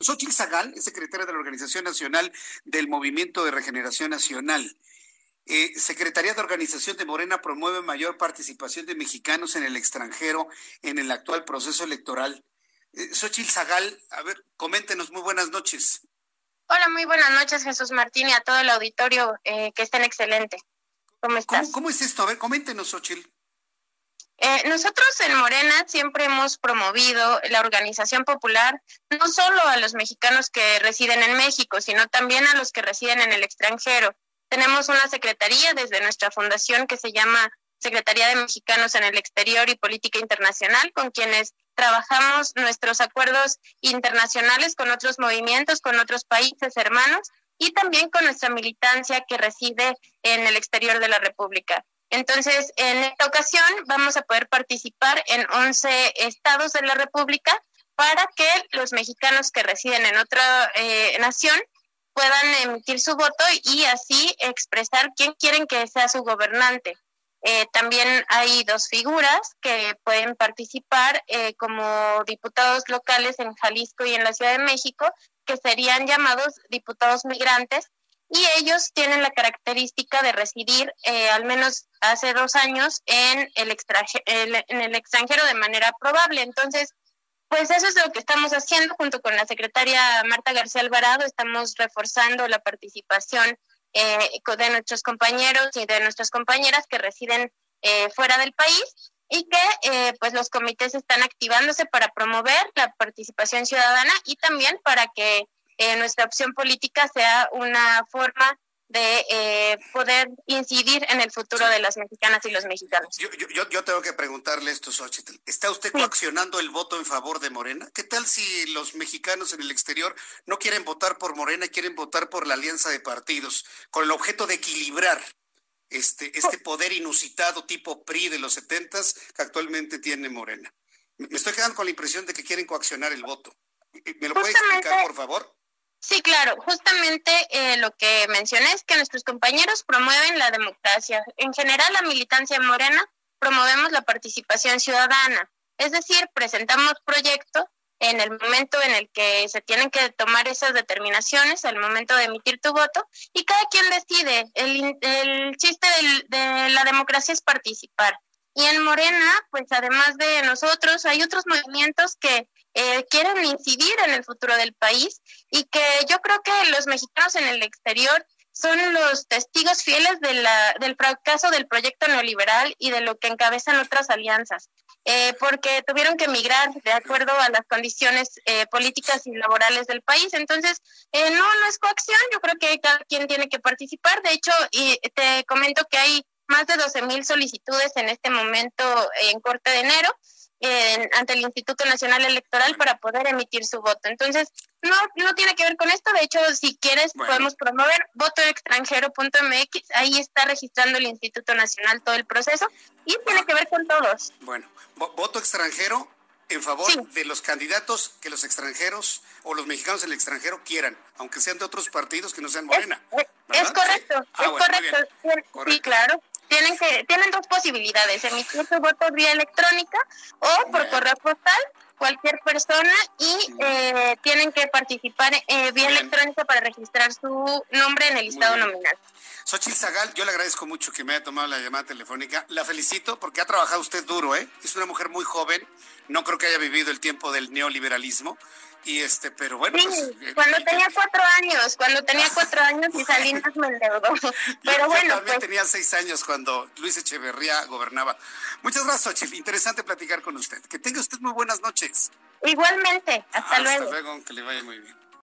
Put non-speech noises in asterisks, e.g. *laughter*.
Xochitl Zagal es secretaria de la Organización Nacional del Movimiento de Regeneración Nacional. Eh, Secretaría de Organización de Morena promueve mayor participación de mexicanos en el extranjero en el actual proceso electoral. Eh, Xochitl Zagal, a ver, coméntenos, muy buenas noches. Hola, muy buenas noches, Jesús Martín, y a todo el auditorio, eh, que estén excelente. ¿Cómo estás? ¿Cómo, es esto? A ver, coméntenos, Xochitl. Eh, nosotros en Morena siempre hemos promovido la organización popular, no solo a los mexicanos que residen en México, sino también a los que residen en el extranjero. Tenemos una secretaría desde nuestra fundación que se llama Secretaría de Mexicanos en el Exterior y Política Internacional, con quienes trabajamos nuestros acuerdos internacionales con otros movimientos, con otros países hermanos y también con nuestra militancia que reside en el exterior de la República. Entonces, en esta ocasión vamos a poder participar en 11 estados de la República para que los mexicanos que residen en otra eh, nación puedan emitir su voto y así expresar quién quieren que sea su gobernante. Eh, también hay dos figuras que pueden participar eh, como diputados locales en Jalisco y en la Ciudad de México, que serían llamados diputados migrantes, y ellos tienen la característica de residir eh, al menos hace dos años en el, en el extranjero de manera probable. Entonces, pues eso es lo que estamos haciendo junto con la secretaria Marta García Alvarado. Estamos reforzando la participación eh, de nuestros compañeros y de nuestras compañeras que residen eh, fuera del país y que pues los comités están activándose para promover la participación ciudadana y también para que eh, nuestra opción política sea una forma de eh, poder incidir en el futuro de las mexicanas y los mexicanos. Yo, yo, yo tengo que preguntarle esto, Xochitl. ¿Está usted coaccionando el voto en favor de Morena? ¿Qué tal si los mexicanos en el exterior no quieren votar por Morena y quieren votar por la alianza de partidos con el objeto de equilibrar este, este poder inusitado tipo PRI de los setentas que actualmente tiene Morena? Me estoy quedando con la impresión de que quieren coaccionar el voto. ¿Me lo puede explicar, por favor? Sí, claro. Justamente eh, lo que mencioné es que nuestros compañeros promueven la democracia. En general, la militancia morena promovemos la participación ciudadana. Es decir, presentamos proyectos en el momento en el que se tienen que tomar esas determinaciones, al momento de emitir tu voto, y cada quien decide. El, el chiste de la democracia es participar. Y en Morena, pues además de nosotros, hay otros movimientos que eh, quieren incidir en el futuro del país y que yo creo que los mexicanos en el exterior son los testigos fieles de la, del fracaso del proyecto neoliberal y de lo que encabezan otras alianzas, eh, porque tuvieron que emigrar de acuerdo a las condiciones eh, políticas y laborales del país. Entonces, no, no es coacción, yo creo que cada quien tiene que participar. De hecho, y te comento que hay más de 12 mil solicitudes en este momento en corte de enero ante el Instituto Nacional Electoral para poder emitir su voto. Entonces, no, no tiene que ver con esto. De hecho, si quieres, podemos promover votoextranjero.mx. Ahí está registrando el Instituto Nacional todo el proceso y tiene que ver con todos. Bueno, voto extranjero en favor de los candidatos que los extranjeros o los mexicanos en el extranjero quieran, aunque sean de otros partidos que no sean Morena. Es, correcto, ah, es correcto. Sí, claro tienen que tienen dos posibilidades, emitir su voto vía electrónica o por correo postal cualquier persona y eh, tienen que participar eh, vía electrónica para registrar su nombre en el listado nominal. Xochitl Zagal, yo le agradezco mucho que me haya tomado la llamada telefónica. La felicito porque ha trabajado usted duro, ¿eh? Es una mujer muy joven, no creo que haya vivido el tiempo del neoliberalismo y este, pero bueno. Sí, pues, eh, cuando eh, tenía cuatro años, cuando tenía *laughs* cuatro años y Salinas me endeudó. *laughs* Pero bueno. Yo también pues tenía seis años cuando Luis Echeverría gobernaba. Muchas gracias, Xochitl. Interesante platicar con usted. Que tenga usted muy buenas noches. Igualmente. Hasta luego. Hasta luego, que le vaya muy bien.